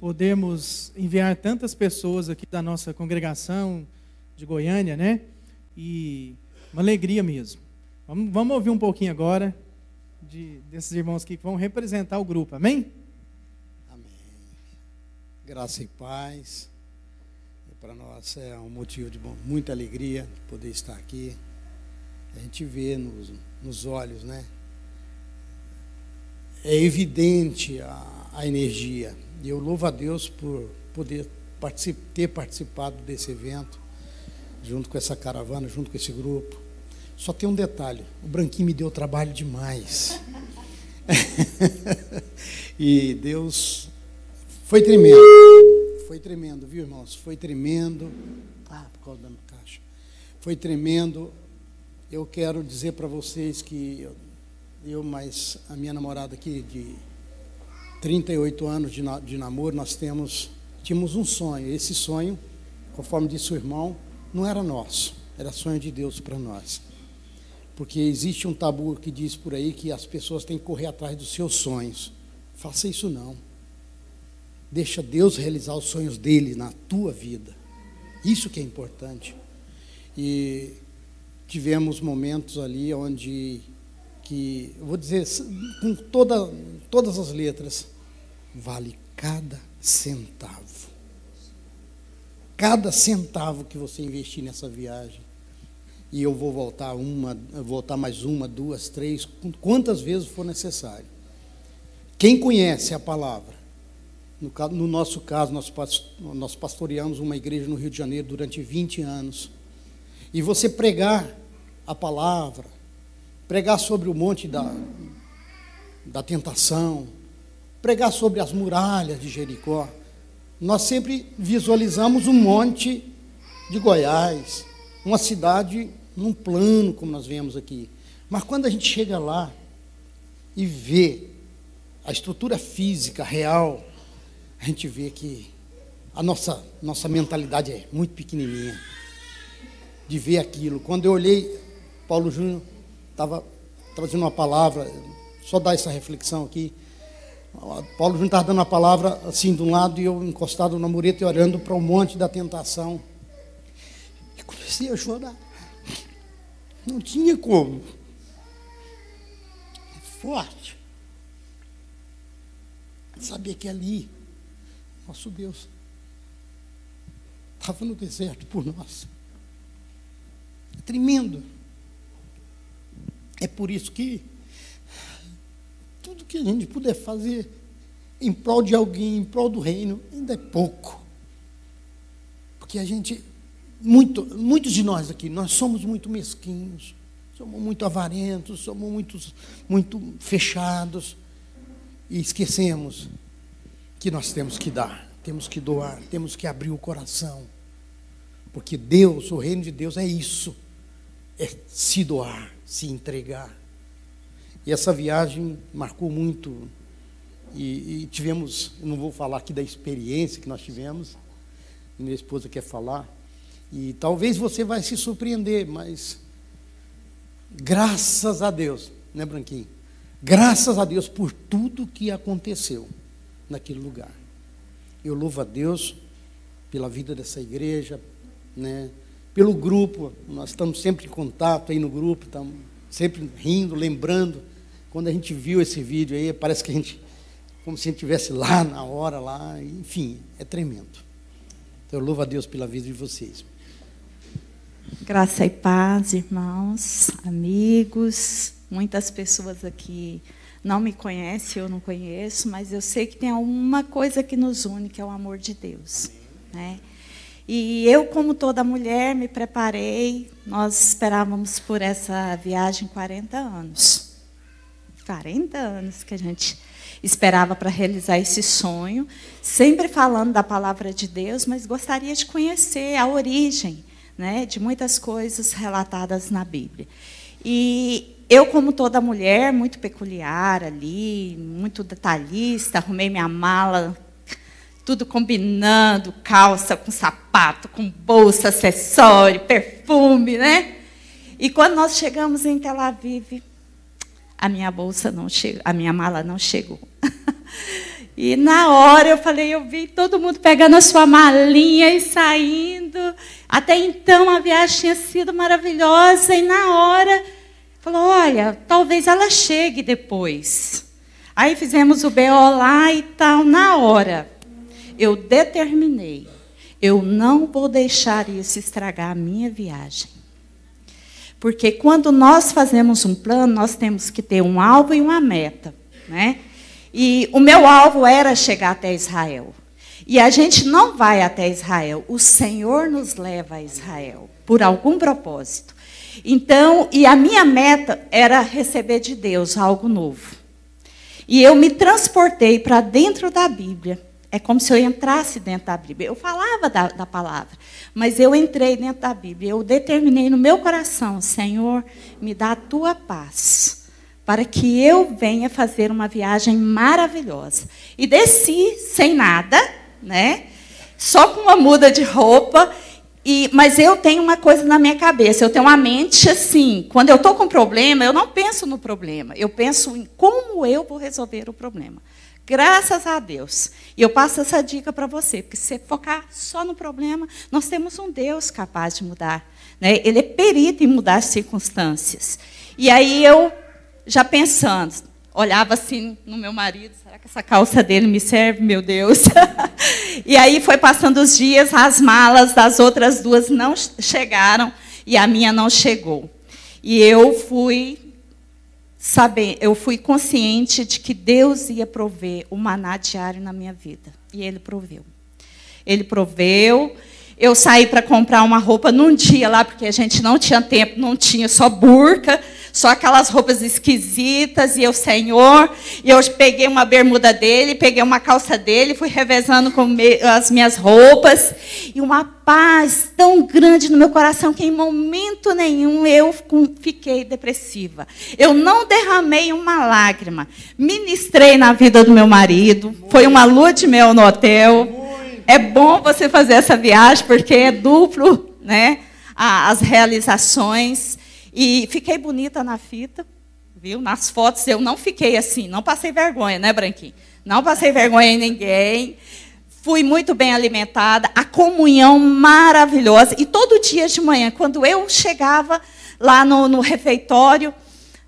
podemos enviar tantas pessoas aqui da nossa congregação de Goiânia, né? E uma alegria mesmo. Vamos, vamos ouvir um pouquinho agora de, desses irmãos que vão representar o grupo, amém? Amém. Graça e paz. Para nós é um motivo de muita alegria poder estar aqui. A gente vê nos, nos olhos, né? É evidente a, a energia. E eu louvo a Deus por poder particip, ter participado desse evento, junto com essa caravana, junto com esse grupo. Só tem um detalhe: o Branquinho me deu trabalho demais. e Deus foi tremendo. Foi tremendo, viu, irmãos? Foi tremendo. Ah, por causa da caixa. Foi tremendo. Eu quero dizer para vocês que eu, eu, mais a minha namorada aqui de 38 anos de, de namoro, nós temos, tínhamos um sonho. Esse sonho, conforme disse o irmão, não era nosso, era sonho de Deus para nós. Porque existe um tabu que diz por aí que as pessoas têm que correr atrás dos seus sonhos. Faça isso não. Deixa Deus realizar os sonhos dele na tua vida. Isso que é importante. E tivemos momentos ali onde que, vou dizer com toda, todas as letras, vale cada centavo. Cada centavo que você investir nessa viagem e eu vou voltar uma, voltar mais uma, duas, três, quantas vezes for necessário. Quem conhece a palavra, no, no nosso caso, nós, nós pastoreamos uma igreja no Rio de Janeiro durante 20 anos, e você pregar a palavra, pregar sobre o monte da, da tentação, pregar sobre as muralhas de Jericó, nós sempre visualizamos um monte de Goiás, uma cidade num plano, como nós vemos aqui. Mas quando a gente chega lá e vê a estrutura física real, a gente vê que a nossa, nossa mentalidade é muito pequenininha de ver aquilo. Quando eu olhei, Paulo Júnior estava trazendo uma palavra, só dar essa reflexão aqui. Paulo Júnior estava dando a palavra assim de um lado e eu encostado na mureta e olhando para o monte da tentação comecei a chorar. Não tinha como. Forte. Sabia que ali, nosso Deus, estava no deserto por nós. É tremendo. É por isso que tudo que a gente puder fazer em prol de alguém, em prol do reino, ainda é pouco. Porque a gente muito, muitos de nós aqui, nós somos muito mesquinhos, somos muito avarentos, somos muito, muito fechados e esquecemos que nós temos que dar, temos que doar, temos que abrir o coração. Porque Deus, o reino de Deus é isso, é se doar, se entregar. E essa viagem marcou muito. E, e tivemos, não vou falar aqui da experiência que nós tivemos, minha esposa quer falar, e talvez você vai se surpreender, mas graças a Deus, né, Branquinho? Graças a Deus por tudo que aconteceu naquele lugar. Eu louvo a Deus pela vida dessa igreja, né? Pelo grupo, nós estamos sempre em contato aí no grupo, estamos sempre rindo, lembrando. Quando a gente viu esse vídeo aí, parece que a gente, como se a gente estivesse lá na hora, lá, enfim, é tremendo. Então eu louvo a Deus pela vida de vocês. Graça e paz, irmãos, amigos, muitas pessoas aqui não me conhecem, eu não conheço, mas eu sei que tem uma coisa que nos une, que é o amor de Deus. Né? E eu, como toda mulher, me preparei. Nós esperávamos por essa viagem 40 anos. 40 anos que a gente esperava para realizar esse sonho, sempre falando da palavra de Deus, mas gostaria de conhecer a origem né, de muitas coisas relatadas na Bíblia. E eu, como toda mulher, muito peculiar ali, muito detalhista, arrumei minha mala, tudo combinando, calça com sapato, com bolsa, acessório, perfume, né? E quando nós chegamos em Tel Aviv, a minha bolsa não chegou, a minha mala não chegou. E na hora eu falei, eu vi todo mundo pegando a sua malinha e saindo. Até então a viagem tinha sido maravilhosa e na hora falou, olha, talvez ela chegue depois. Aí fizemos o BO lá e tal, na hora. Eu determinei, eu não vou deixar isso estragar a minha viagem. Porque quando nós fazemos um plano, nós temos que ter um alvo e uma meta, né? E o meu alvo era chegar até Israel. E a gente não vai até Israel, o Senhor nos leva a Israel, por algum propósito. Então, e a minha meta era receber de Deus algo novo. E eu me transportei para dentro da Bíblia. É como se eu entrasse dentro da Bíblia. Eu falava da, da, palavra, mas eu entrei dentro da Bíblia. Eu determinei no meu coração, Senhor, me dá a tua paz para que eu venha fazer uma viagem maravilhosa. E desci sem nada, né? Só com uma muda de roupa. E, mas eu tenho uma coisa na minha cabeça, eu tenho uma mente assim, quando eu estou com problema, eu não penso no problema, eu penso em como eu vou resolver o problema. Graças a Deus. E eu passo essa dica para você, porque se você focar só no problema, nós temos um Deus capaz de mudar. Né? Ele é perito em mudar as circunstâncias. E aí eu já pensando, olhava assim no meu marido, será que essa calça dele me serve, meu Deus? e aí foi passando os dias, as malas das outras duas não chegaram e a minha não chegou. E eu fui saber, eu fui consciente de que Deus ia prover o maná diário na minha vida, e ele proveu. Ele proveu. Eu saí para comprar uma roupa num dia lá, porque a gente não tinha tempo, não tinha só burca só aquelas roupas esquisitas, e eu, Senhor, e eu peguei uma bermuda dele, peguei uma calça dele, fui revezando com as minhas roupas, e uma paz tão grande no meu coração que em momento nenhum eu fiquei depressiva. Eu não derramei uma lágrima. Ministrei na vida do meu marido, foi uma lua de mel no hotel. É bom você fazer essa viagem, porque é duplo, né? As realizações. E fiquei bonita na fita, viu? Nas fotos eu não fiquei assim, não passei vergonha, né, Branquinho? Não passei vergonha em ninguém. Fui muito bem alimentada, a comunhão maravilhosa. E todo dia de manhã, quando eu chegava lá no, no refeitório,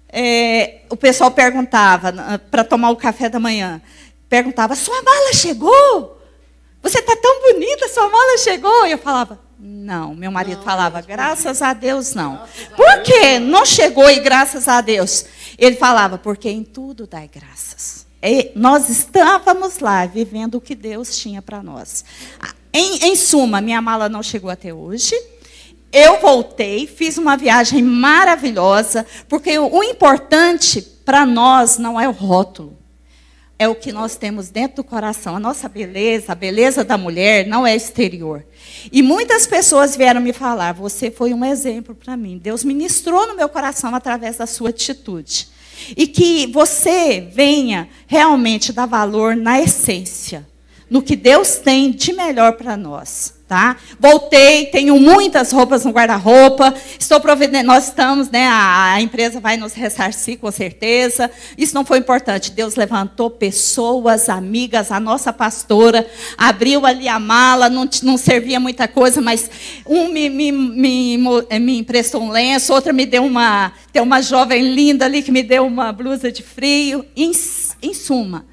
é, o pessoal perguntava, para tomar o café da manhã, perguntava: Sua mala chegou? Você está tão bonita, sua mala chegou? E eu falava: não, meu marido não, falava, graças a Deus não. Por quê? Não chegou e graças a Deus. Ele falava, porque em tudo dai graças. E nós estávamos lá vivendo o que Deus tinha para nós. Em, em suma, minha mala não chegou até hoje. Eu voltei, fiz uma viagem maravilhosa, porque o importante para nós não é o rótulo é o que nós temos dentro do coração. A nossa beleza, a beleza da mulher, não é exterior. E muitas pessoas vieram me falar: você foi um exemplo para mim. Deus ministrou no meu coração através da sua atitude. E que você venha realmente dar valor na essência, no que Deus tem de melhor para nós. Tá? Voltei, tenho muitas roupas no guarda-roupa, estou providendo, nós estamos, né, a, a, empresa vai nos ressarcir com certeza. Isso não foi importante. Deus levantou pessoas, amigas, a nossa pastora abriu ali a mala, não, não servia muita coisa, mas um me, me, me, me emprestou um lenço, outra me deu uma, tem uma jovem linda ali que me deu uma blusa de frio. Em, em suma,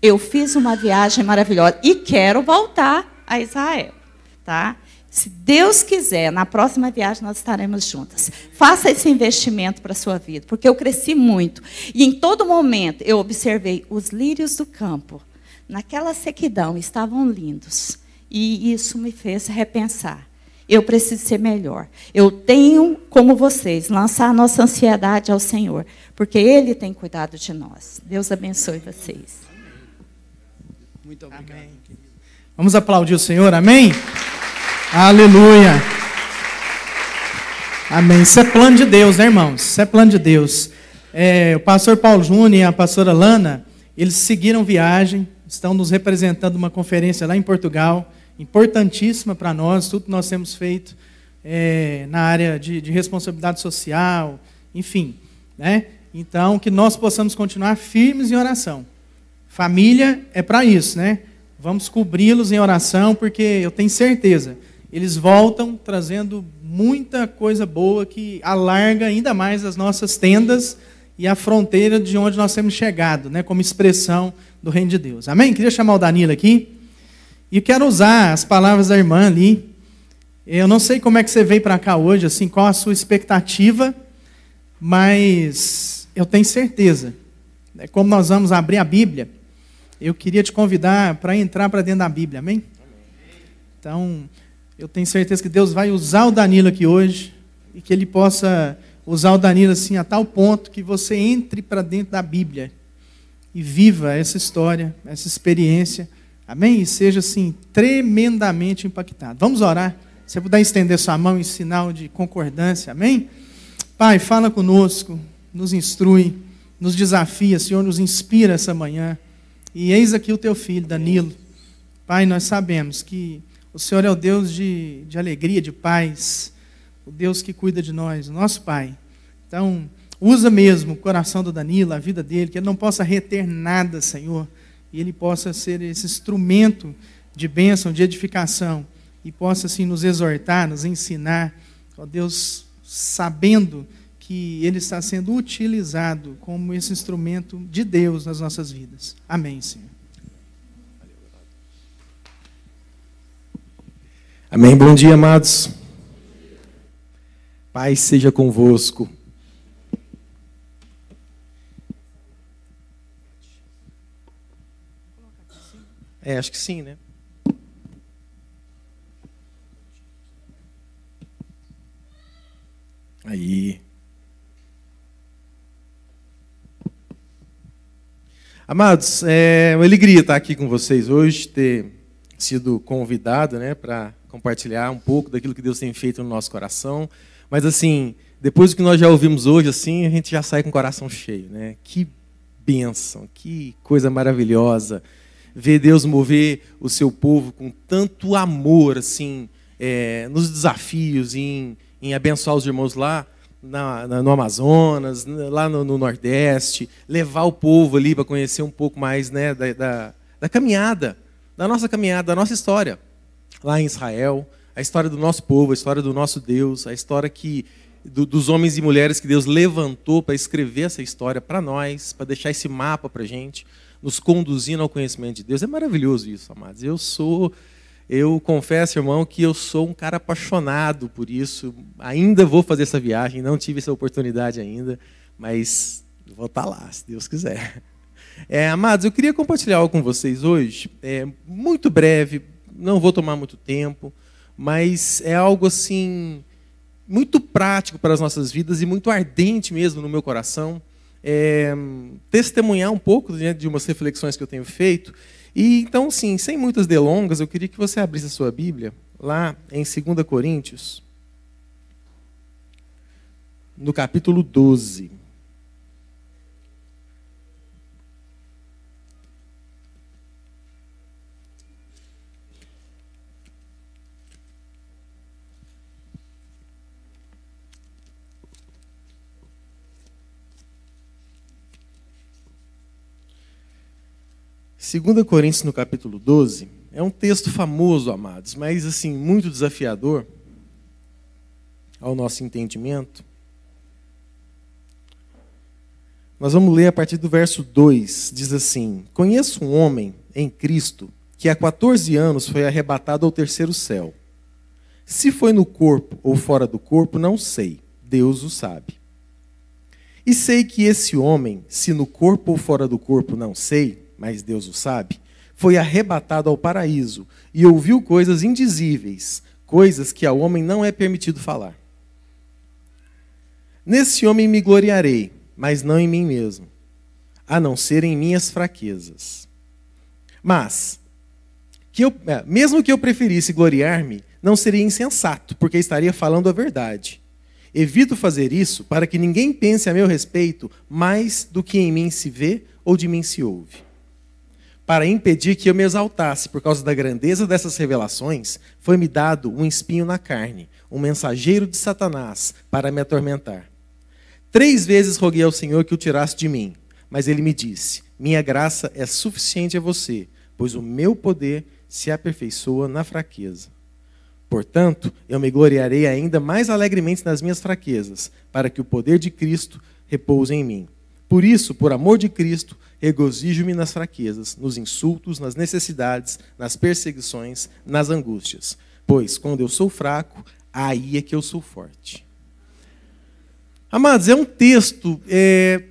eu fiz uma viagem maravilhosa e quero voltar a Israel tá? Se Deus quiser, na próxima viagem nós estaremos juntas. Faça esse investimento para a sua vida, porque eu cresci muito. E em todo momento eu observei os lírios do campo, naquela sequidão, estavam lindos. E isso me fez repensar. Eu preciso ser melhor. Eu tenho, como vocês, lançar a nossa ansiedade ao Senhor, porque Ele tem cuidado de nós. Deus abençoe vocês. Muito obrigado. Amém. Vamos aplaudir o Senhor, amém? Aleluia. Amém. Isso é plano de Deus, né, irmãos? Isso é plano de Deus. É, o pastor Paulo Júnior e a pastora Lana, eles seguiram viagem, estão nos representando uma conferência lá em Portugal, importantíssima para nós, tudo que nós temos feito é, na área de, de responsabilidade social, enfim. Né? Então, que nós possamos continuar firmes em oração Família é para isso, né? Vamos cobri-los em oração, porque eu tenho certeza, eles voltam trazendo muita coisa boa que alarga ainda mais as nossas tendas e a fronteira de onde nós temos chegado, né, como expressão do reino de Deus. Amém? Queria chamar o Danilo aqui. E quero usar as palavras da irmã ali. Eu não sei como é que você veio para cá hoje, assim, qual a sua expectativa, mas eu tenho certeza. Né, como nós vamos abrir a Bíblia, eu queria te convidar para entrar para dentro da Bíblia, amém? Então, eu tenho certeza que Deus vai usar o Danilo aqui hoje e que ele possa usar o Danilo assim a tal ponto que você entre para dentro da Bíblia e viva essa história, essa experiência, amém? E seja assim tremendamente impactado. Vamos orar. Se você puder estender sua mão em sinal de concordância, amém? Pai, fala conosco, nos instrui, nos desafia, Senhor, nos inspira essa manhã. E eis aqui o teu filho, Danilo. Pai, nós sabemos que o Senhor é o Deus de, de alegria, de paz o Deus que cuida de nós, nosso Pai. Então, usa mesmo o coração do Danilo, a vida dele, que ele não possa reter nada, Senhor, e ele possa ser esse instrumento de bênção, de edificação, e possa, assim, nos exortar, nos ensinar, ó Deus, sabendo que ele está sendo utilizado como esse instrumento de Deus nas nossas vidas. Amém, Senhor. Amém. Bom dia, amados. Paz seja convosco. É, acho que sim, né? Aí. Amados, é uma alegria estar aqui com vocês hoje, ter sido convidado né, para compartilhar um pouco daquilo que Deus tem feito no nosso coração. Mas assim, depois do que nós já ouvimos hoje, assim, a gente já sai com o coração cheio, né? Que bênção, que coisa maravilhosa ver Deus mover o seu povo com tanto amor, assim, é, nos desafios, em, em abençoar os irmãos lá na, na, no Amazonas, lá no, no, Nordeste, levar o povo ali para conhecer um pouco mais né, da, da, da caminhada, da nossa caminhada, da nossa história lá em Israel a história do nosso povo, a história do nosso Deus, a história que do, dos homens e mulheres que Deus levantou para escrever essa história para nós, para deixar esse mapa para a gente, nos conduzindo ao conhecimento de Deus. É maravilhoso isso, amados. Eu sou, eu confesso, irmão, que eu sou um cara apaixonado por isso. Ainda vou fazer essa viagem, não tive essa oportunidade ainda, mas vou estar tá lá, se Deus quiser. É, amados, eu queria compartilhar algo com vocês hoje, é, muito breve, não vou tomar muito tempo mas é algo assim muito prático para as nossas vidas e muito ardente mesmo no meu coração. É, testemunhar um pouco né, de umas reflexões que eu tenho feito. E então, sim, sem muitas delongas, eu queria que você abrisse a sua Bíblia lá em 2 Coríntios, no capítulo 12. 2 Coríntios, no capítulo 12, é um texto famoso, amados, mas assim, muito desafiador ao nosso entendimento. Nós vamos ler a partir do verso 2, diz assim: Conheço um homem em Cristo que há 14 anos foi arrebatado ao terceiro céu. Se foi no corpo ou fora do corpo, não sei, Deus o sabe. E sei que esse homem, se no corpo ou fora do corpo, não sei, mas Deus o sabe, foi arrebatado ao paraíso e ouviu coisas indizíveis, coisas que ao homem não é permitido falar. Nesse homem me gloriarei, mas não em mim mesmo, a não ser em minhas fraquezas. Mas, que eu, é, mesmo que eu preferisse gloriar-me, não seria insensato, porque estaria falando a verdade. Evito fazer isso para que ninguém pense a meu respeito mais do que em mim se vê ou de mim se ouve para impedir que eu me exaltasse por causa da grandeza dessas revelações, foi-me dado um espinho na carne, um mensageiro de Satanás, para me atormentar. Três vezes roguei ao Senhor que o tirasse de mim, mas ele me disse: minha graça é suficiente a você, pois o meu poder se aperfeiçoa na fraqueza. Portanto, eu me gloriarei ainda mais alegremente nas minhas fraquezas, para que o poder de Cristo repouse em mim. Por isso, por amor de Cristo, regozijo-me nas fraquezas, nos insultos, nas necessidades, nas perseguições, nas angústias. Pois quando eu sou fraco, aí é que eu sou forte. Amados, é um texto, é,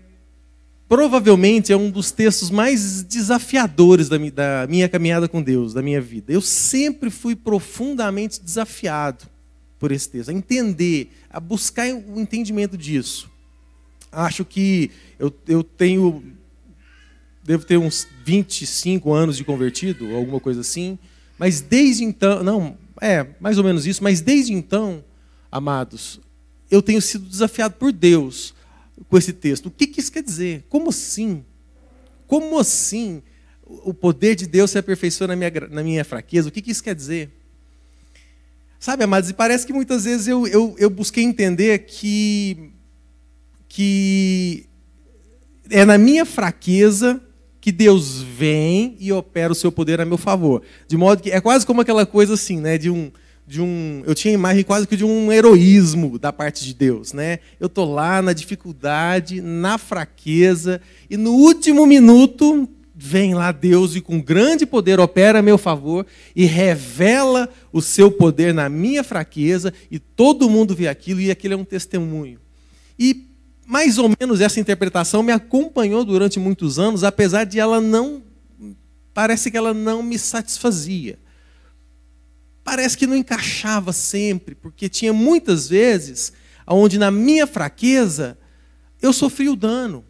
provavelmente é um dos textos mais desafiadores da, da minha caminhada com Deus, da minha vida. Eu sempre fui profundamente desafiado por esse texto, a entender, a buscar o entendimento disso. Acho que eu, eu tenho, devo ter uns 25 anos de convertido, alguma coisa assim, mas desde então, não, é, mais ou menos isso, mas desde então, amados, eu tenho sido desafiado por Deus com esse texto. O que, que isso quer dizer? Como assim? Como assim o poder de Deus se aperfeiçoa na minha, na minha fraqueza? O que, que isso quer dizer? Sabe, amados, e parece que muitas vezes eu, eu, eu busquei entender que, que é na minha fraqueza que Deus vem e opera o seu poder a meu favor. De modo que é quase como aquela coisa assim, né, de um de um, eu tinha a imagem quase que de um heroísmo da parte de Deus, né? Eu tô lá na dificuldade, na fraqueza e no último minuto vem lá Deus e com grande poder opera a meu favor e revela o seu poder na minha fraqueza e todo mundo vê aquilo e aquilo é um testemunho. E mais ou menos essa interpretação me acompanhou durante muitos anos, apesar de ela não parece que ela não me satisfazia parece que não encaixava sempre, porque tinha muitas vezes onde na minha fraqueza eu sofri o dano.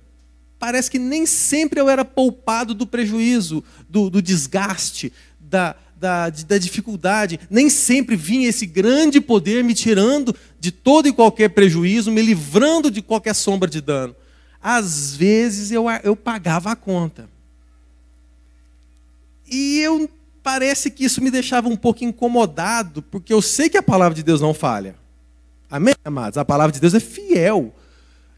Parece que nem sempre eu era poupado do prejuízo, do, do desgaste, da, da, da, dificuldade. Nem sempre vinha esse grande poder me tirando de todo e qualquer prejuízo, me livrando de qualquer sombra de dano. Às vezes eu, eu pagava a conta. E eu parece que isso me deixava um pouco incomodado, porque eu sei que a palavra de Deus não falha. Amém, amados? A palavra de Deus é fiel.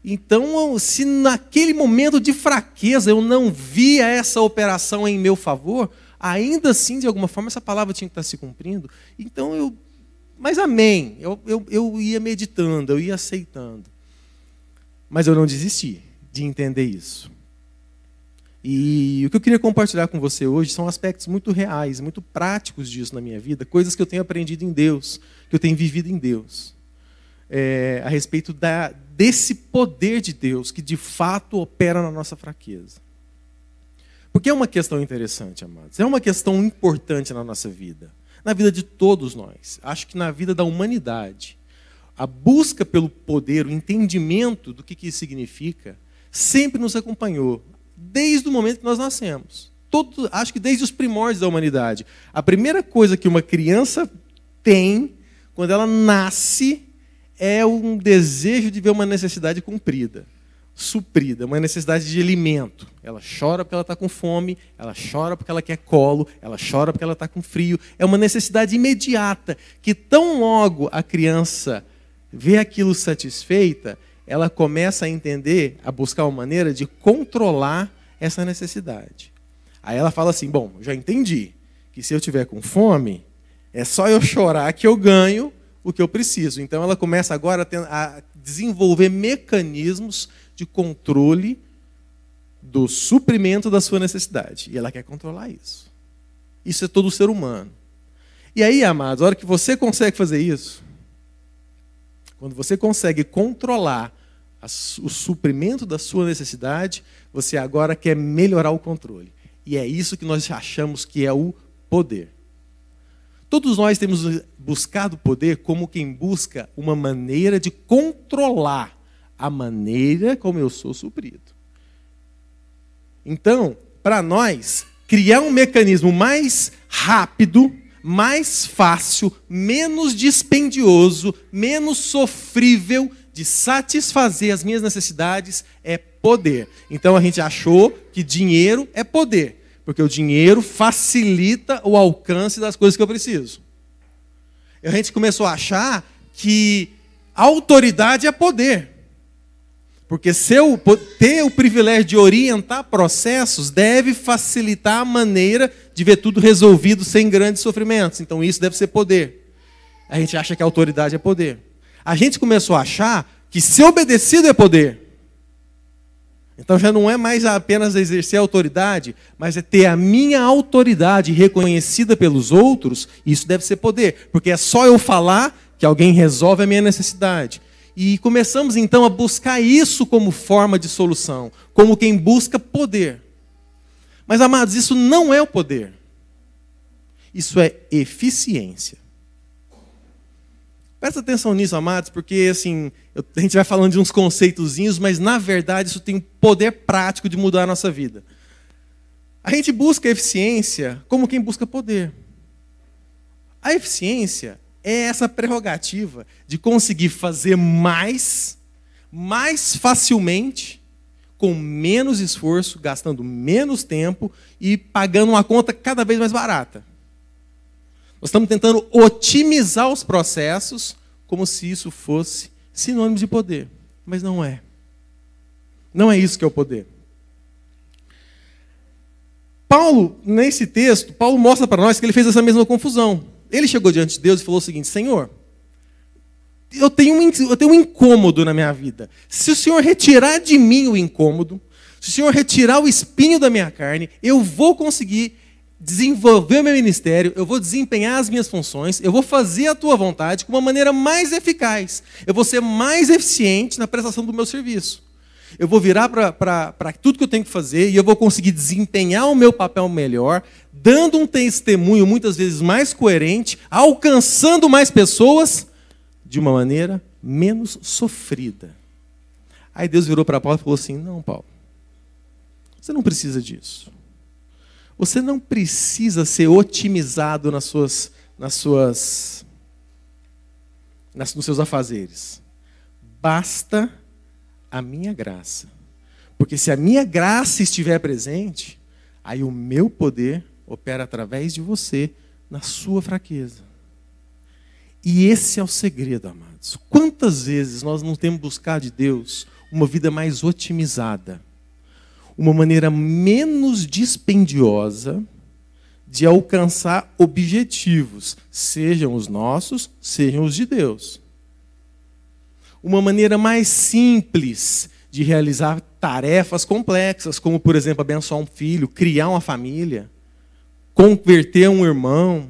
Então, se naquele momento de fraqueza eu não via essa operação em meu favor, ainda assim, de alguma forma, essa palavra tinha que estar se cumprindo. Então, eu. Mas amém. Eu, eu, eu ia meditando, eu ia aceitando. Mas eu não desisti de entender isso. E o que eu queria compartilhar com você hoje são aspectos muito reais, muito práticos disso na minha vida, coisas que eu tenho aprendido em Deus, que eu tenho vivido em Deus, é, a respeito da, desse poder de Deus que de fato opera na nossa fraqueza. Porque é uma questão interessante, amados, é uma questão importante na nossa vida, na vida de todos nós, acho que na vida da humanidade. A busca pelo poder, o entendimento do que, que isso significa, sempre nos acompanhou desde o momento que nós nascemos. Todo, acho que desde os primórdios da humanidade. A primeira coisa que uma criança tem quando ela nasce é um desejo de ver uma necessidade cumprida, suprida, uma necessidade de alimento. Ela chora porque ela está com fome, ela chora porque ela quer colo, ela chora porque ela está com frio. É uma necessidade imediata que tão logo a criança vê aquilo satisfeita, ela começa a entender, a buscar uma maneira de controlar essa necessidade. Aí ela fala assim: Bom, já entendi que se eu tiver com fome, é só eu chorar que eu ganho o que eu preciso. Então ela começa agora a desenvolver mecanismos de controle do suprimento da sua necessidade. E ela quer controlar isso. Isso é todo ser humano. E aí, amados, a hora que você consegue fazer isso, quando você consegue controlar o suprimento da sua necessidade, você agora quer melhorar o controle. E é isso que nós achamos que é o poder. Todos nós temos buscado poder como quem busca uma maneira de controlar a maneira como eu sou suprido. Então, para nós, criar um mecanismo mais rápido, mais fácil, menos dispendioso, menos sofrível de satisfazer as minhas necessidades é poder. Então a gente achou que dinheiro é poder, porque o dinheiro facilita o alcance das coisas que eu preciso. A gente começou a achar que autoridade é poder. Porque seu, ter o privilégio de orientar processos deve facilitar a maneira de ver tudo resolvido sem grandes sofrimentos. Então isso deve ser poder. A gente acha que a autoridade é poder. A gente começou a achar que ser obedecido é poder. Então já não é mais apenas exercer a autoridade, mas é ter a minha autoridade reconhecida pelos outros, isso deve ser poder, porque é só eu falar que alguém resolve a minha necessidade. E começamos então a buscar isso como forma de solução, como quem busca poder. Mas amados, isso não é o poder. Isso é eficiência. Presta atenção nisso, amados, porque assim, a gente vai falando de uns conceitozinhos, mas na verdade isso tem um poder prático de mudar a nossa vida. A gente busca eficiência como quem busca poder. A eficiência é essa prerrogativa de conseguir fazer mais, mais facilmente, com menos esforço, gastando menos tempo e pagando uma conta cada vez mais barata. Nós estamos tentando otimizar os processos como se isso fosse sinônimo de poder. Mas não é. Não é isso que é o poder. Paulo, nesse texto, Paulo mostra para nós que ele fez essa mesma confusão. Ele chegou diante de Deus e falou o seguinte: Senhor, eu tenho, um, eu tenho um incômodo na minha vida. Se o Senhor retirar de mim o incômodo, se o Senhor retirar o espinho da minha carne, eu vou conseguir desenvolver o meu ministério, eu vou desempenhar as minhas funções, eu vou fazer a tua vontade com uma maneira mais eficaz, eu vou ser mais eficiente na prestação do meu serviço. Eu vou virar para tudo que eu tenho que fazer e eu vou conseguir desempenhar o meu papel melhor, dando um testemunho muitas vezes mais coerente, alcançando mais pessoas de uma maneira menos sofrida. Aí Deus virou para Paulo e falou assim: Não, Paulo, você não precisa disso. Você não precisa ser otimizado nas suas, nas suas, nas, nos seus afazeres. Basta a minha graça. Porque se a minha graça estiver presente, aí o meu poder opera através de você na sua fraqueza. E esse é o segredo, amados. Quantas vezes nós não temos buscado de Deus uma vida mais otimizada? uma maneira menos dispendiosa de alcançar objetivos, sejam os nossos, sejam os de Deus. Uma maneira mais simples de realizar tarefas complexas, como, por exemplo, abençoar um filho, criar uma família, converter um irmão,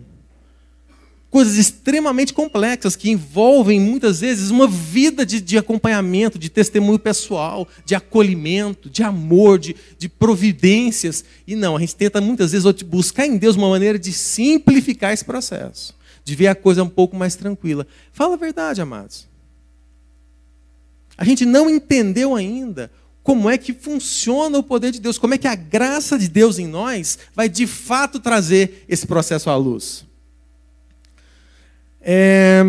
coisas extremamente complexas que envolvem muitas vezes uma vida de, de acompanhamento, de testemunho pessoal, de acolhimento, de amor, de, de providências. E não, a gente tenta muitas vezes buscar em Deus uma maneira de simplificar esse processo, de ver a coisa um pouco mais tranquila. Fala a verdade, amados. A gente não entendeu ainda como é que funciona o poder de Deus, como é que a graça de Deus em nós vai de fato trazer esse processo à luz. É,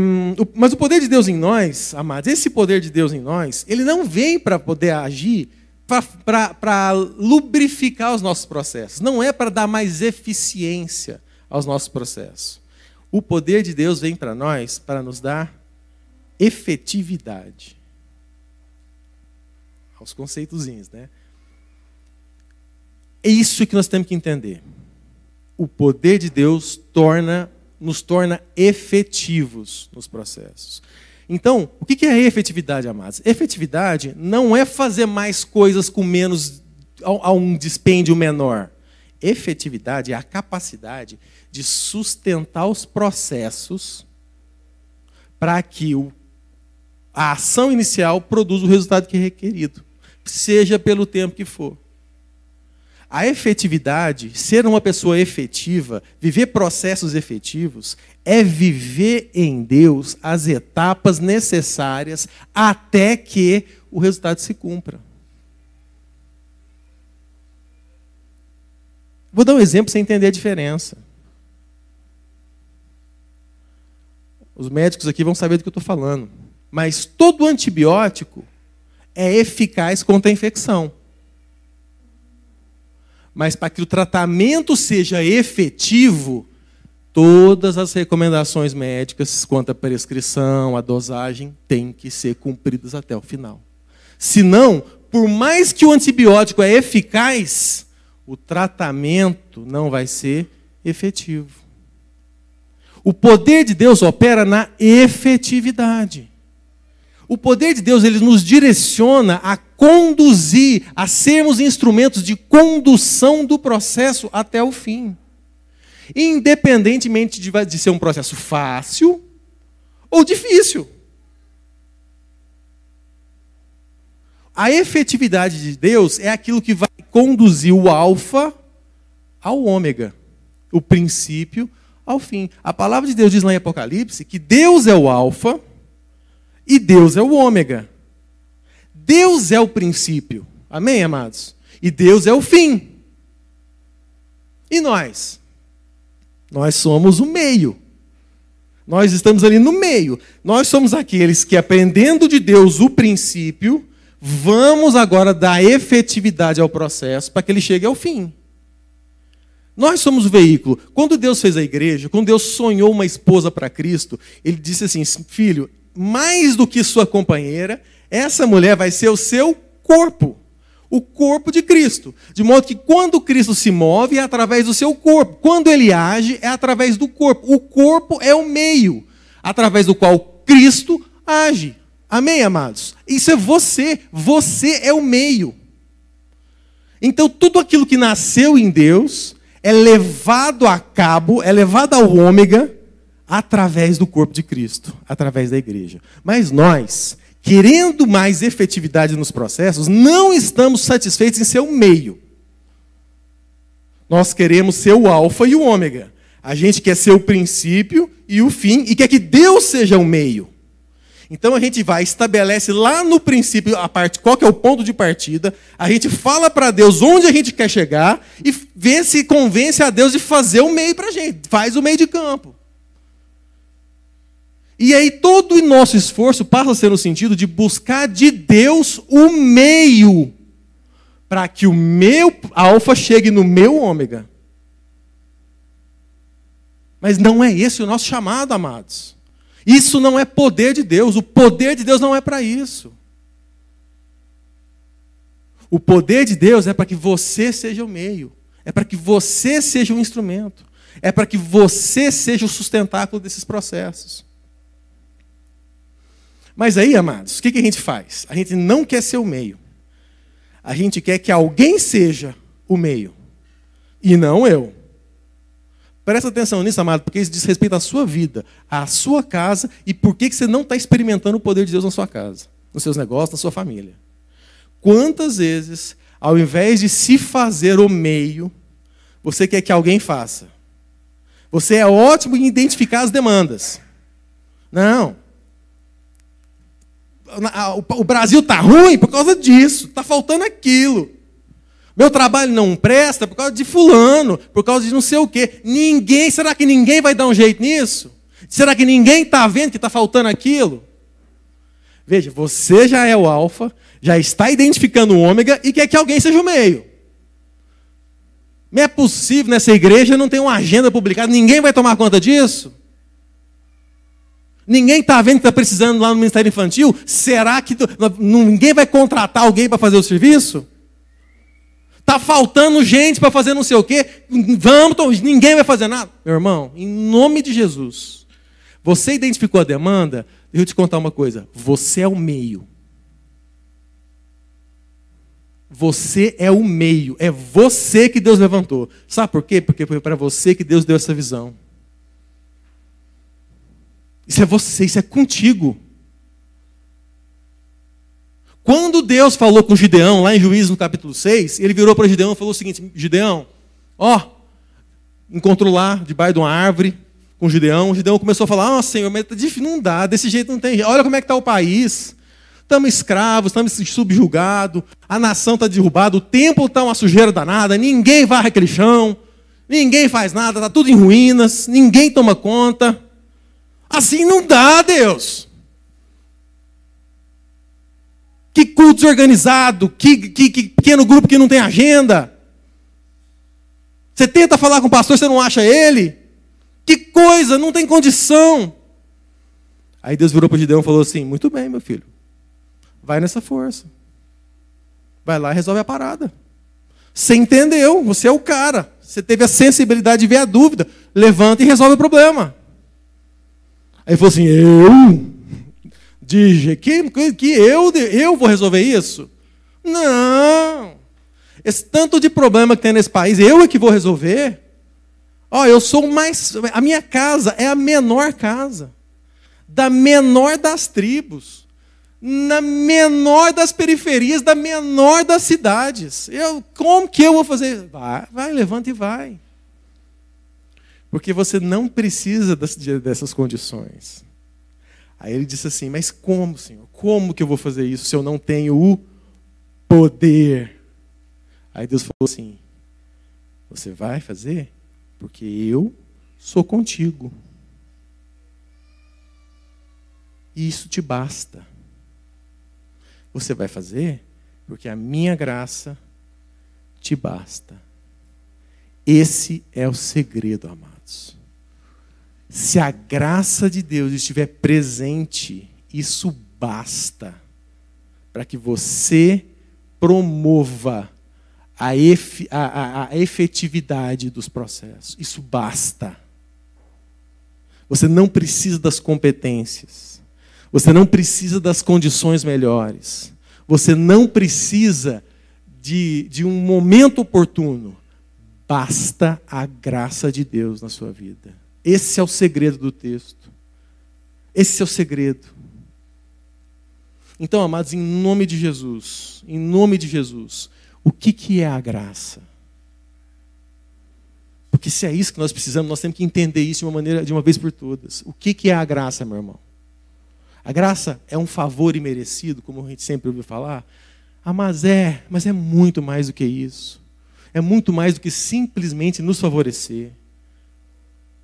mas o poder de Deus em nós, amados, esse poder de Deus em nós, ele não vem para poder agir, para lubrificar os nossos processos. Não é para dar mais eficiência aos nossos processos. O poder de Deus vem para nós para nos dar efetividade. Aos conceitozinhos, né? É isso que nós temos que entender. O poder de Deus torna nos torna efetivos nos processos. Então, o que é efetividade, amados? Efetividade não é fazer mais coisas com menos, a um dispêndio menor. Efetividade é a capacidade de sustentar os processos para que o, a ação inicial produza o resultado que é requerido, seja pelo tempo que for. A efetividade, ser uma pessoa efetiva, viver processos efetivos, é viver em Deus as etapas necessárias até que o resultado se cumpra. Vou dar um exemplo para você entender a diferença. Os médicos aqui vão saber do que eu estou falando. Mas todo antibiótico é eficaz contra a infecção. Mas para que o tratamento seja efetivo, todas as recomendações médicas quanto à prescrição, a dosagem, têm que ser cumpridas até o final. Senão, por mais que o antibiótico é eficaz, o tratamento não vai ser efetivo. O poder de Deus opera na efetividade. O poder de Deus ele nos direciona a conduzir, a sermos instrumentos de condução do processo até o fim. Independentemente de, de ser um processo fácil ou difícil. A efetividade de Deus é aquilo que vai conduzir o alfa ao ômega, o princípio ao fim. A palavra de Deus diz lá em Apocalipse que Deus é o alfa e Deus é o ômega. Deus é o princípio. Amém, amados? E Deus é o fim. E nós? Nós somos o meio. Nós estamos ali no meio. Nós somos aqueles que, aprendendo de Deus o princípio, Vamos agora dar efetividade ao processo para que ele chegue ao fim. Nós somos o veículo. Quando Deus fez a igreja, quando Deus sonhou uma esposa para Cristo, ele disse assim: Filho, mais do que sua companheira, essa mulher vai ser o seu corpo. O corpo de Cristo. De modo que quando Cristo se move, é através do seu corpo. Quando ele age, é através do corpo. O corpo é o meio através do qual Cristo age. Amém, amados? Isso é você. Você é o meio. Então, tudo aquilo que nasceu em Deus é levado a cabo, é levado ao ômega, através do corpo de Cristo, através da igreja. Mas nós, querendo mais efetividade nos processos, não estamos satisfeitos em ser o meio. Nós queremos ser o alfa e o ômega. A gente quer ser o princípio e o fim, e quer que Deus seja o meio. Então a gente vai, estabelece lá no princípio a parte, qual que é o ponto de partida, a gente fala para Deus onde a gente quer chegar e vê se convence a Deus de fazer o meio para a gente, faz o meio de campo. E aí todo o nosso esforço passa a ser no sentido de buscar de Deus o meio para que o meu alfa chegue no meu ômega. Mas não é esse o nosso chamado, amados. Isso não é poder de Deus. O poder de Deus não é para isso. O poder de Deus é para que você seja o meio. É para que você seja o instrumento. É para que você seja o sustentáculo desses processos. Mas aí, amados, o que a gente faz? A gente não quer ser o meio. A gente quer que alguém seja o meio. E não eu. Presta atenção nisso, amado, porque isso diz respeito à sua vida, à sua casa e por que você não está experimentando o poder de Deus na sua casa, nos seus negócios, na sua família. Quantas vezes, ao invés de se fazer o meio, você quer que alguém faça? Você é ótimo em identificar as demandas. Não. O Brasil está ruim por causa disso, está faltando aquilo. Meu trabalho não presta por causa de fulano, por causa de não sei o quê. Ninguém, será que ninguém vai dar um jeito nisso? Será que ninguém está vendo que está faltando aquilo? Veja, você já é o alfa, já está identificando o ômega e quer que alguém seja o meio. Não é possível nessa igreja não ter uma agenda publicada, ninguém vai tomar conta disso? Ninguém está vendo que está precisando lá no Ministério Infantil? Será que ninguém vai contratar alguém para fazer o serviço? Está faltando gente para fazer não sei o quê. Vamos, ninguém vai fazer nada. Meu irmão, em nome de Jesus, você identificou a demanda? Deixa eu te contar uma coisa. Você é o meio. Você é o meio. É você que Deus levantou. Sabe por quê? Porque foi para você que Deus deu essa visão. Isso é você, isso é contigo. Quando Deus falou com Gideão, lá em Juízes no capítulo 6, ele virou para Gideão e falou o seguinte: Gideão, ó, encontrou lá, debaixo de uma árvore, com Gideão. Gideão começou a falar: Ah, Senhor, mas tá não dá, desse jeito não tem. Olha como é que está o país. Estamos escravos, estamos subjugados, a nação está derrubada, o templo está uma sujeira danada, ninguém varre aquele chão, ninguém faz nada, está tudo em ruínas, ninguém toma conta. Assim não dá, Deus. Que culto desorganizado, que, que, que pequeno grupo que não tem agenda. Você tenta falar com o pastor, você não acha ele? Que coisa, não tem condição. Aí Deus virou para Gideão e falou assim: Muito bem, meu filho, vai nessa força. Vai lá e resolve a parada. Você entendeu, você é o cara. Você teve a sensibilidade de ver a dúvida. Levanta e resolve o problema. Aí ele falou assim: Eu? De que, que eu, eu vou resolver isso? Não. Esse tanto de problema que tem nesse país, eu é que vou resolver. Ó, eu sou mais. A minha casa é a menor casa. Da menor das tribos. Na menor das periferias, da menor das cidades. Eu, como que eu vou fazer? Vai, vai, levanta e vai. Porque você não precisa dessas condições. Aí ele disse assim: Mas como, Senhor? Como que eu vou fazer isso se eu não tenho o poder? Aí Deus falou assim: Você vai fazer porque eu sou contigo. E isso te basta. Você vai fazer porque a minha graça te basta. Esse é o segredo, amados. Se a graça de Deus estiver presente, isso basta para que você promova a, ef, a, a, a efetividade dos processos. Isso basta. Você não precisa das competências. Você não precisa das condições melhores. Você não precisa de, de um momento oportuno. Basta a graça de Deus na sua vida. Esse é o segredo do texto. Esse é o segredo. Então, amados, em nome de Jesus, em nome de Jesus, o que, que é a graça? Porque se é isso que nós precisamos, nós temos que entender isso de uma maneira, de uma vez por todas. O que, que é a graça, meu irmão? A graça é um favor imerecido, como a gente sempre ouviu falar? Ah, mas é, mas é muito mais do que isso. É muito mais do que simplesmente nos favorecer.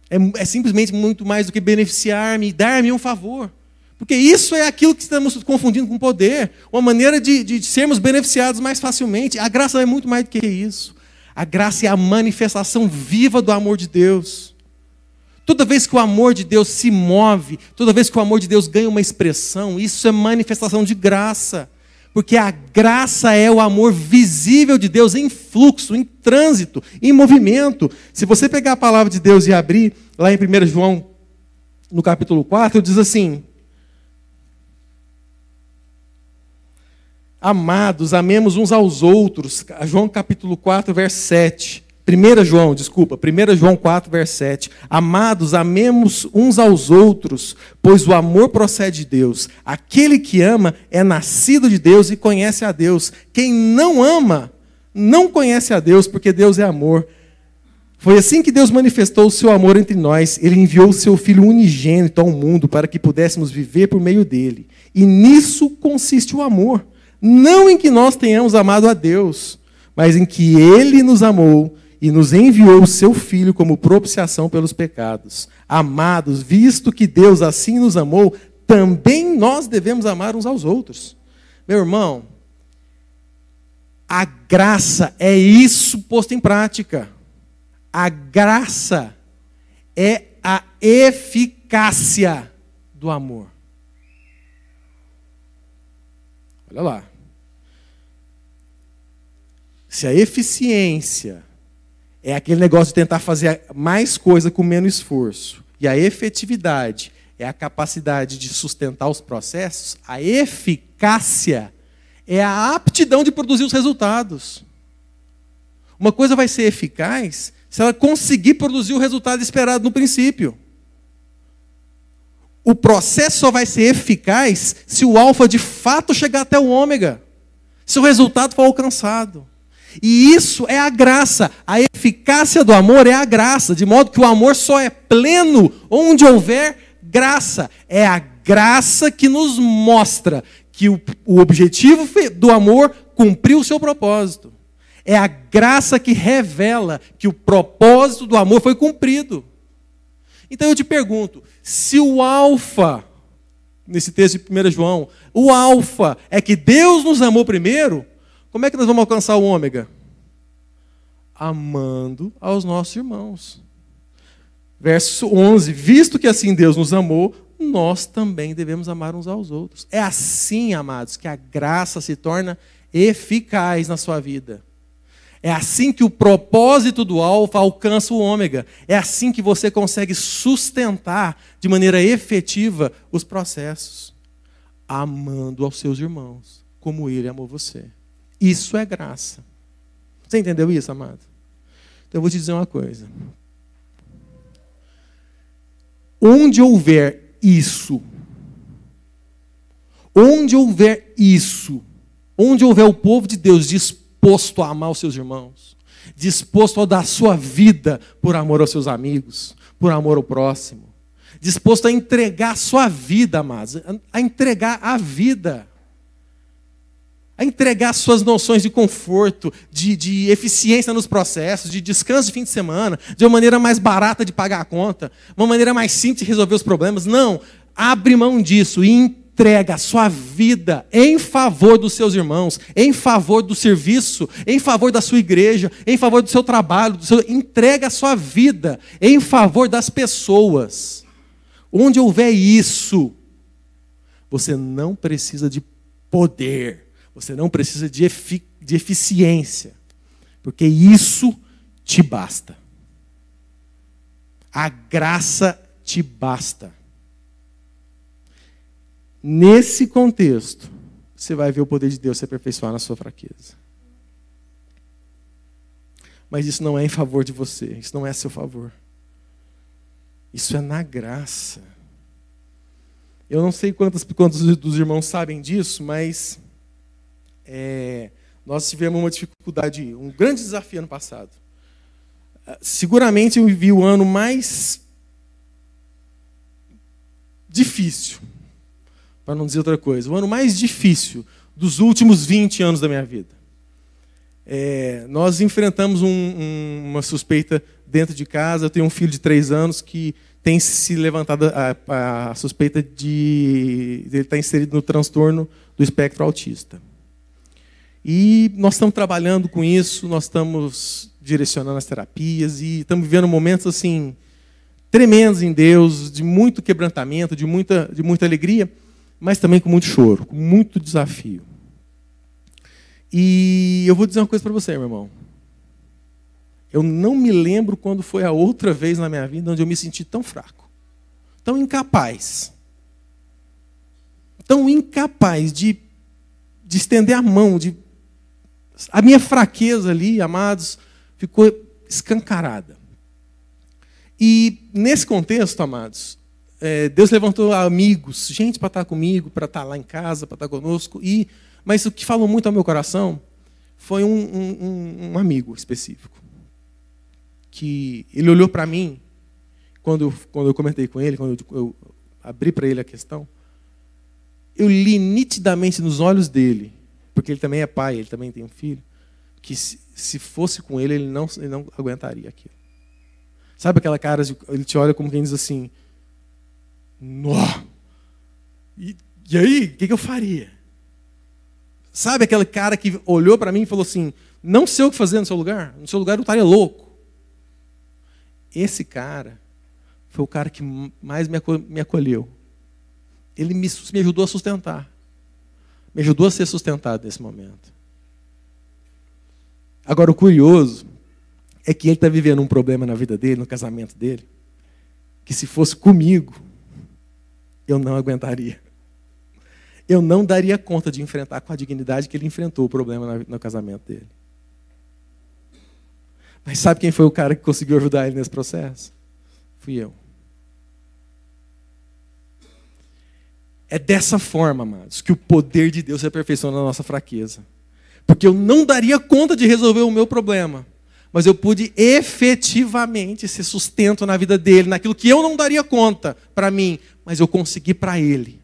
É, é simplesmente muito mais do que beneficiar-me e dar-me um favor. Porque isso é aquilo que estamos confundindo com poder, uma maneira de, de sermos beneficiados mais facilmente. A graça é muito mais do que isso. A graça é a manifestação viva do amor de Deus. Toda vez que o amor de Deus se move, toda vez que o amor de Deus ganha uma expressão, isso é manifestação de graça. Porque a graça é o amor visível de Deus em fluxo, em trânsito, em movimento. Se você pegar a palavra de Deus e abrir lá em 1 João, no capítulo 4, diz assim: Amados, amemos uns aos outros. João capítulo 4, verso 7. 1 João, desculpa, 1 João 4, verso 7. Amados, amemos uns aos outros, pois o amor procede de Deus. Aquele que ama é nascido de Deus e conhece a Deus. Quem não ama, não conhece a Deus, porque Deus é amor. Foi assim que Deus manifestou o seu amor entre nós. Ele enviou o seu Filho unigênito ao mundo para que pudéssemos viver por meio dele. E nisso consiste o amor não em que nós tenhamos amado a Deus, mas em que Ele nos amou e nos enviou o seu Filho como propiciação pelos pecados. Amados, visto que Deus assim nos amou, também nós devemos amar uns aos outros. Meu irmão, a graça é isso posto em prática. A graça é a eficácia do amor. Olha lá. Se a eficiência é aquele negócio de tentar fazer mais coisa com menos esforço, e a efetividade é a capacidade de sustentar os processos, a eficácia é a aptidão de produzir os resultados. Uma coisa vai ser eficaz se ela conseguir produzir o resultado esperado no princípio. O processo só vai ser eficaz se o alfa de fato chegar até o ômega, se o resultado for alcançado. E isso é a graça. A eficácia do amor é a graça, de modo que o amor só é pleno onde houver graça. É a graça que nos mostra que o, o objetivo do amor cumpriu o seu propósito. É a graça que revela que o propósito do amor foi cumprido. Então eu te pergunto: se o alfa, nesse texto de 1 João, o alfa é que Deus nos amou primeiro, como é que nós vamos alcançar o ômega? Amando aos nossos irmãos. Verso 11: Visto que assim Deus nos amou, nós também devemos amar uns aos outros. É assim, amados, que a graça se torna eficaz na sua vida. É assim que o propósito do alfa alcança o ômega. É assim que você consegue sustentar de maneira efetiva os processos, amando aos seus irmãos, como ele amou você. Isso é graça. Você entendeu isso, amado? Então eu vou te dizer uma coisa. Onde houver isso, onde houver isso, onde houver o povo de Deus disposto a amar os seus irmãos, disposto a dar sua vida por amor aos seus amigos, por amor ao próximo, disposto a entregar sua vida, amados, a entregar a vida a entregar suas noções de conforto, de, de, eficiência nos processos, de descanso de fim de semana, de uma maneira mais barata de pagar a conta, uma maneira mais simples de resolver os problemas. Não, abre mão disso e entrega a sua vida em favor dos seus irmãos, em favor do serviço, em favor da sua igreja, em favor do seu trabalho. Do seu... Entrega a sua vida em favor das pessoas. Onde houver isso, você não precisa de poder você não precisa de, de eficiência, porque isso te basta. A graça te basta. Nesse contexto, você vai ver o poder de Deus se aperfeiçoar na sua fraqueza. Mas isso não é em favor de você, isso não é a seu favor. Isso é na graça. Eu não sei quantos, quantos dos irmãos sabem disso, mas é, nós tivemos uma dificuldade, um grande desafio ano passado. Seguramente eu vivi o ano mais difícil, para não dizer outra coisa, o ano mais difícil dos últimos 20 anos da minha vida. É, nós enfrentamos um, um, uma suspeita dentro de casa. Eu tenho um filho de três anos que tem se levantado a, a suspeita de, de ele estar inserido no transtorno do espectro autista. E nós estamos trabalhando com isso, nós estamos direcionando as terapias e estamos vivendo momentos assim tremendos em Deus, de muito quebrantamento, de muita, de muita alegria, mas também com muito choro, com muito desafio. E eu vou dizer uma coisa para você, meu irmão. Eu não me lembro quando foi a outra vez na minha vida onde eu me senti tão fraco, tão incapaz, tão incapaz de, de estender a mão, de a minha fraqueza ali, amados, ficou escancarada. E nesse contexto, amados, é, Deus levantou amigos, gente para estar comigo, para estar lá em casa, para estar conosco. E, mas o que falou muito ao meu coração foi um, um, um amigo específico. Que ele olhou para mim, quando, quando eu comentei com ele, quando eu, eu abri para ele a questão, eu li nitidamente nos olhos dele porque ele também é pai, ele também tem um filho, que se, se fosse com ele, ele não, ele não aguentaria aquilo. Sabe aquela cara, de, ele te olha como quem diz assim, Nó! E, e aí, o que, que eu faria? Sabe aquele cara que olhou para mim e falou assim, não sei o que fazer no seu lugar, no seu lugar eu estaria louco. Esse cara foi o cara que mais me acolheu. Ele me, me ajudou a sustentar me ajudou a ser sustentado nesse momento. Agora, o curioso é que ele está vivendo um problema na vida dele, no casamento dele, que se fosse comigo, eu não aguentaria. Eu não daria conta de enfrentar com a dignidade que ele enfrentou o problema no casamento dele. Mas sabe quem foi o cara que conseguiu ajudar ele nesse processo? Fui eu. É dessa forma, amados, que o poder de Deus se aperfeiçoa na nossa fraqueza. Porque eu não daria conta de resolver o meu problema, mas eu pude efetivamente ser sustento na vida dele, naquilo que eu não daria conta para mim, mas eu consegui para ele.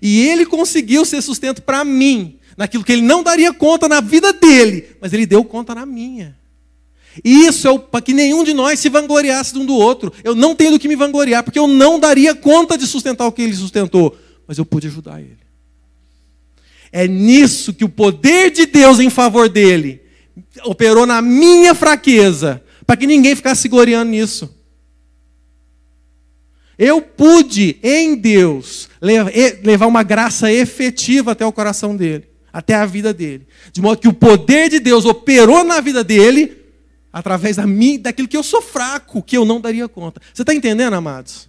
E ele conseguiu ser sustento para mim, naquilo que ele não daria conta na vida dele, mas ele deu conta na minha. Isso é para que nenhum de nós se vangloriasse de um do outro. Eu não tenho do que me vangloriar, porque eu não daria conta de sustentar o que ele sustentou, mas eu pude ajudar ele. É nisso que o poder de Deus em favor dele operou na minha fraqueza, para que ninguém ficasse se gloriando nisso. Eu pude, em Deus, levar uma graça efetiva até o coração dele, até a vida dele. De modo que o poder de Deus operou na vida dele através da mim, daquilo que eu sou fraco, que eu não daria conta. Você está entendendo, amados?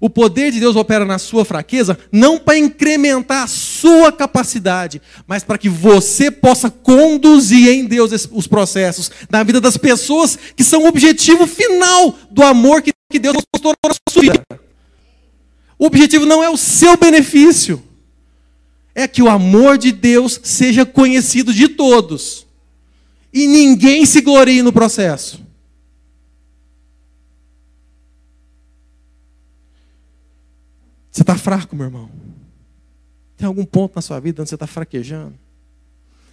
O poder de Deus opera na sua fraqueza não para incrementar a sua capacidade, mas para que você possa conduzir em Deus os processos na vida das pessoas que são o objetivo final do amor que Deus mostrou na sua vida. O objetivo não é o seu benefício, é que o amor de Deus seja conhecido de todos e ninguém se glorie no processo. Você está fraco, meu irmão? Tem algum ponto na sua vida onde você está fraquejando?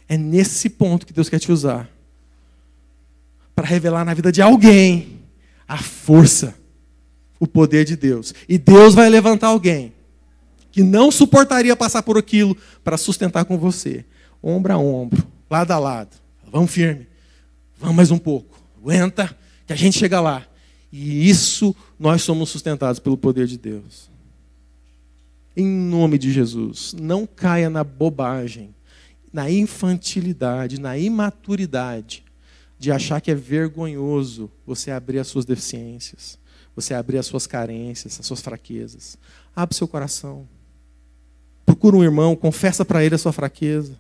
É nesse ponto que Deus quer te usar para revelar na vida de alguém a força, o poder de Deus. E Deus vai levantar alguém que não suportaria passar por aquilo para sustentar com você, ombro a ombro, lado a lado. Vamos firme, vamos mais um pouco, aguenta, que a gente chega lá. E isso nós somos sustentados pelo poder de Deus. Em nome de Jesus, não caia na bobagem, na infantilidade, na imaturidade de achar que é vergonhoso você abrir as suas deficiências, você abrir as suas carências, as suas fraquezas. Abre seu coração. Procura um irmão, confessa para ele a sua fraqueza.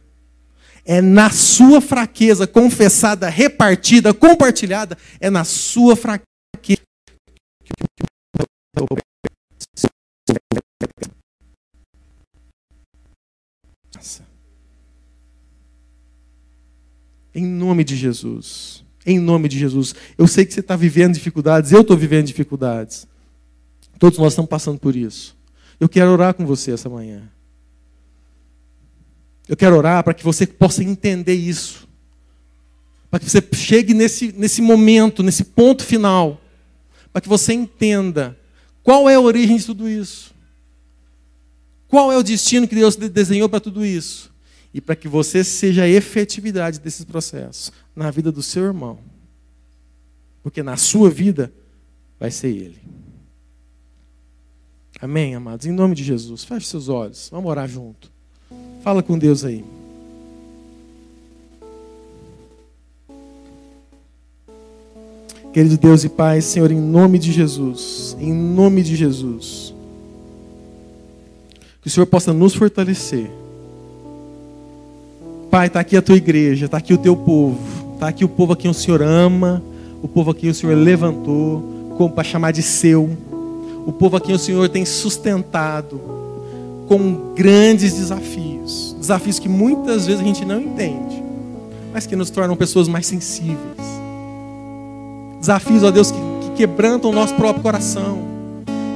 É na sua fraqueza confessada, repartida, compartilhada, é na sua fraqueza Em nome de Jesus. Em nome de Jesus. Eu sei que você está vivendo dificuldades, eu estou vivendo dificuldades. Todos nós estamos passando por isso. Eu quero orar com você essa manhã. Eu quero orar para que você possa entender isso. Para que você chegue nesse, nesse momento, nesse ponto final. Para que você entenda qual é a origem de tudo isso. Qual é o destino que Deus desenhou para tudo isso e para que você seja a efetividade desses processos na vida do seu irmão. Porque na sua vida vai ser ele. Amém, amados? Em nome de Jesus, feche seus olhos, vamos orar junto. Fala com Deus aí. Querido Deus e Pai, Senhor, em nome de Jesus, em nome de Jesus, que o Senhor possa nos fortalecer Pai, está aqui a tua igreja, está aqui o teu povo, está aqui o povo a quem o Senhor ama, o povo a quem o Senhor levantou, como para chamar de seu, o povo a quem o Senhor tem sustentado com grandes desafios, desafios que muitas vezes a gente não entende, mas que nos tornam pessoas mais sensíveis. Desafios, ó Deus, que, que quebrantam o nosso próprio coração,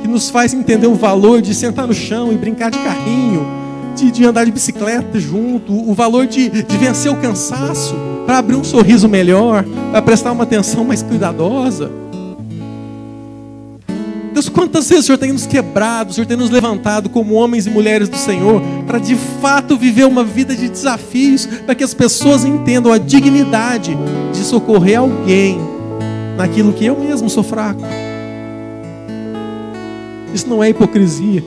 que nos faz entender o valor de sentar no chão e brincar de carrinho de, de andar de bicicleta junto, o valor de, de vencer o cansaço, para abrir um sorriso melhor, para prestar uma atenção mais cuidadosa. Deus, quantas vezes o Senhor tem nos quebrado, o Senhor tem nos levantado como homens e mulheres do Senhor, para de fato viver uma vida de desafios, para que as pessoas entendam a dignidade de socorrer alguém naquilo que eu mesmo sou fraco. Isso não é hipocrisia,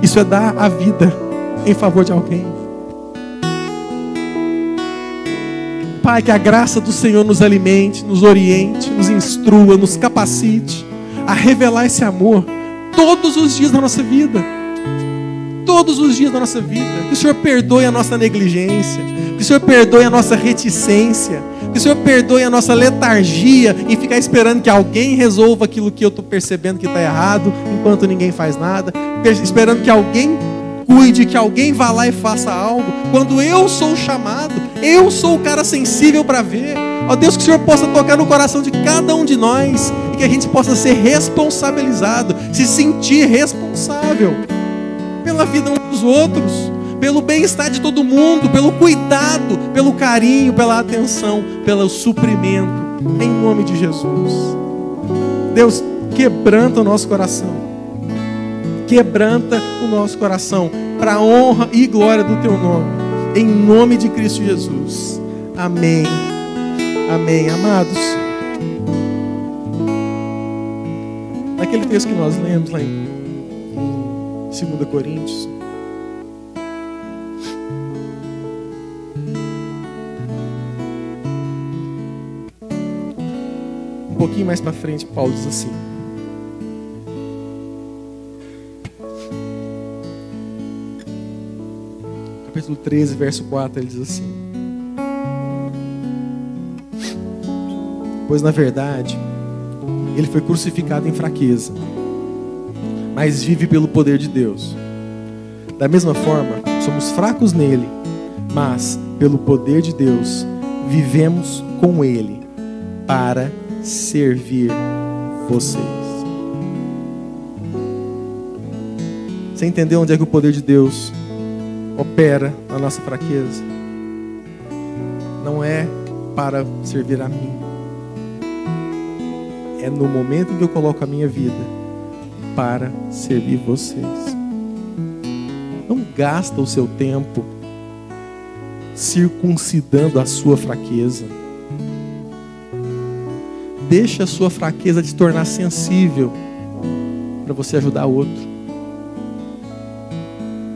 isso é dar a vida em favor de alguém. Pai, que a graça do Senhor nos alimente, nos oriente, nos instrua, nos capacite a revelar esse amor todos os dias da nossa vida. Todos os dias da nossa vida. Que o Senhor perdoe a nossa negligência. Que o Senhor perdoe a nossa reticência. Que o Senhor perdoe a nossa letargia em ficar esperando que alguém resolva aquilo que eu estou percebendo que está errado, enquanto ninguém faz nada. Esperando que alguém cuide, que alguém vá lá e faça algo. Quando eu sou chamado, eu sou o cara sensível para ver. Ó Deus, que o Senhor possa tocar no coração de cada um de nós e que a gente possa ser responsabilizado, se sentir responsável pela vida uns dos outros, pelo bem-estar de todo mundo, pelo cuidado, pelo carinho, pela atenção, pelo suprimento, em nome de Jesus. Deus, quebranta o nosso coração quebranta o nosso coração para a honra e glória do teu nome. Em nome de Cristo Jesus. Amém. Amém, amados. Naquele texto que nós lemos lá em, 2 Coríntios, um pouquinho mais para frente, Paulo diz assim: capítulo 13, verso 4, ele diz assim: Pois na verdade, ele foi crucificado em fraqueza, mas vive pelo poder de Deus. Da mesma forma, somos fracos nele, mas pelo poder de Deus, vivemos com ele para servir vocês. Você entendeu onde é que o poder de Deus opera na nossa fraqueza. Não é para servir a mim. É no momento em que eu coloco a minha vida para servir vocês. Não gasta o seu tempo circuncidando a sua fraqueza. Deixa a sua fraqueza te tornar sensível para você ajudar outro.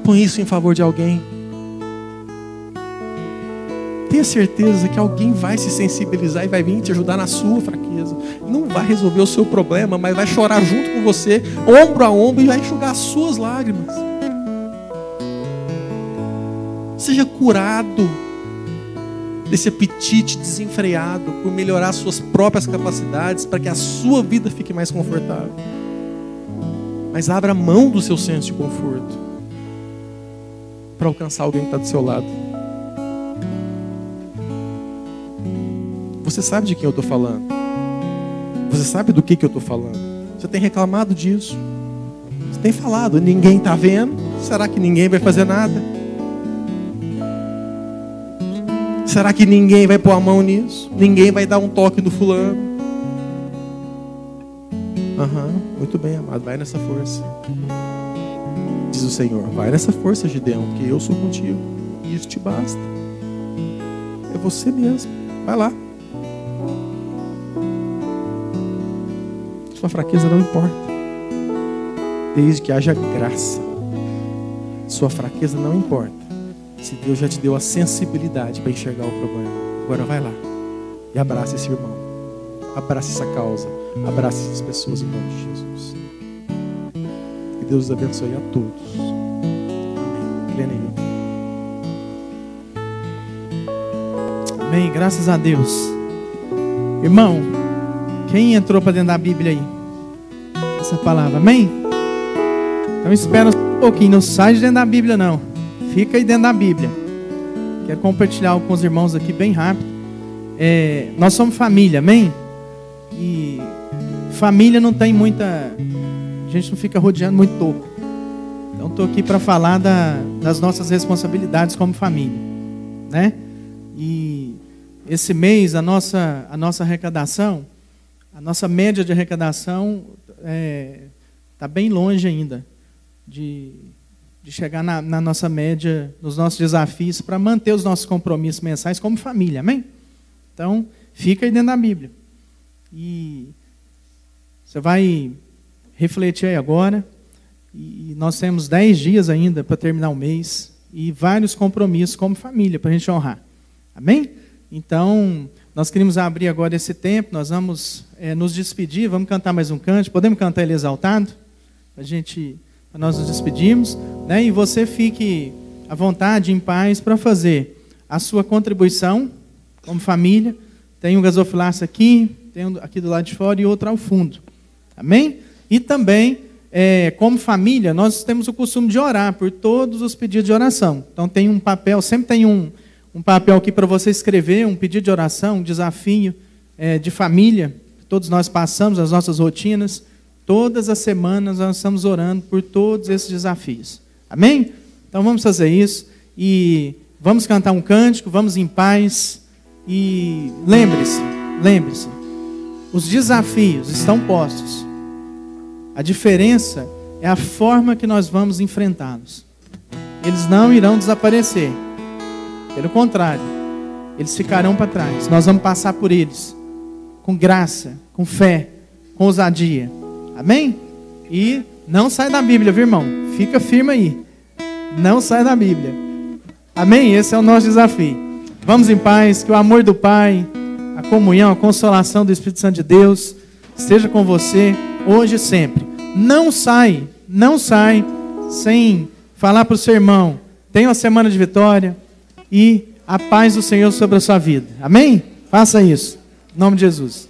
Põe isso em favor de alguém. Tenha certeza que alguém vai se sensibilizar e vai vir te ajudar na sua fraqueza. Não vai resolver o seu problema, mas vai chorar junto com você, ombro a ombro, e vai enxugar as suas lágrimas. Seja curado desse apetite desenfreado por melhorar suas próprias capacidades para que a sua vida fique mais confortável. Mas abra mão do seu senso de conforto para alcançar alguém que está do seu lado. Você sabe de quem eu estou falando. Você sabe do que, que eu estou falando. Você tem reclamado disso. Você tem falado, ninguém está vendo. Será que ninguém vai fazer nada? Será que ninguém vai pôr a mão nisso? Ninguém vai dar um toque no fulano? Aham, uhum, muito bem, amado. Vai nessa força diz o Senhor: Vai nessa força, Gideão, porque eu sou contigo. E isso te basta. É você mesmo. Vai lá. Sua fraqueza não importa. Desde que haja graça. Sua fraqueza não importa. Se Deus já te deu a sensibilidade para enxergar o problema. Agora vai lá. E abraça esse irmão. Abraça essa causa. Abraça essas pessoas em nome de Jesus. Deus os abençoe a todos. Amém. Amém. Graças a Deus. Irmão, quem entrou para dentro da Bíblia aí? Essa palavra, amém? Então espera um pouquinho, não sai de dentro da Bíblia não. Fica aí dentro da Bíblia. Quero compartilhar com os irmãos aqui bem rápido. É, nós somos família, amém? E família não tem muita a gente não fica rodeando muito topo. Então estou aqui para falar da, das nossas responsabilidades como família, né? E esse mês a nossa a nossa arrecadação, a nossa média de arrecadação está é, tá bem longe ainda de, de chegar na, na nossa média, nos nossos desafios para manter os nossos compromissos mensais como família, amém? Então fica aí dentro da Bíblia e você vai refletir aí agora. E nós temos dez dias ainda para terminar o mês e vários compromissos como família para a gente honrar. Amém? Então, nós queremos abrir agora esse tempo, nós vamos é, nos despedir, vamos cantar mais um canto. Podemos cantar ele exaltado? A gente, nós nos despedirmos. Né? E você fique à vontade, em paz, para fazer a sua contribuição como família. Tem um gasofilaço aqui, tem um aqui do lado de fora e outro ao fundo. Amém? E também, é, como família, nós temos o costume de orar por todos os pedidos de oração. Então tem um papel, sempre tem um, um papel aqui para você escrever, um pedido de oração, um desafio é, de família. Todos nós passamos as nossas rotinas. Todas as semanas nós estamos orando por todos esses desafios. Amém? Então vamos fazer isso e vamos cantar um cântico, vamos em paz. E lembre-se, lembre-se, os desafios estão postos. A diferença é a forma que nós vamos enfrentá-los. Eles não irão desaparecer. Pelo contrário, eles ficarão para trás. Nós vamos passar por eles com graça, com fé, com ousadia. Amém? E não sai da Bíblia, viu, irmão? Fica firme aí. Não sai da Bíblia. Amém? Esse é o nosso desafio. Vamos em paz, que o amor do Pai, a comunhão, a consolação do Espírito Santo de Deus esteja com você hoje e sempre. Não sai, não sai sem falar para o seu irmão. Tenha uma semana de vitória e a paz do Senhor sobre a sua vida. Amém? Faça isso. Em nome de Jesus.